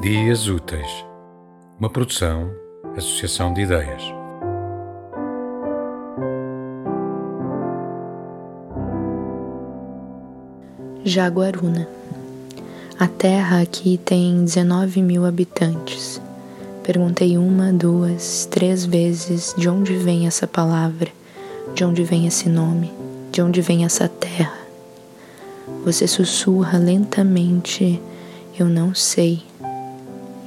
Dias Úteis, uma produção, associação de ideias. Jaguaruna. A terra aqui tem 19 mil habitantes. Perguntei uma, duas, três vezes de onde vem essa palavra, de onde vem esse nome, de onde vem essa terra. Você sussurra lentamente, eu não sei.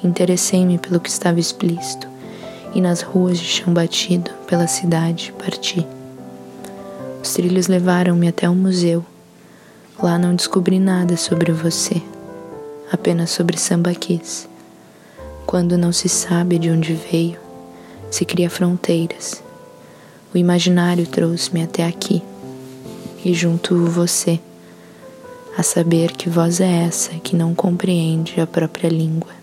Interessei-me pelo que estava explícito e nas ruas de chão batido pela cidade parti. Os trilhos levaram-me até o museu. Lá não descobri nada sobre você, apenas sobre sambaquis. Quando não se sabe de onde veio, se cria fronteiras. O imaginário trouxe-me até aqui e junto você a saber que voz é essa que não compreende a própria língua.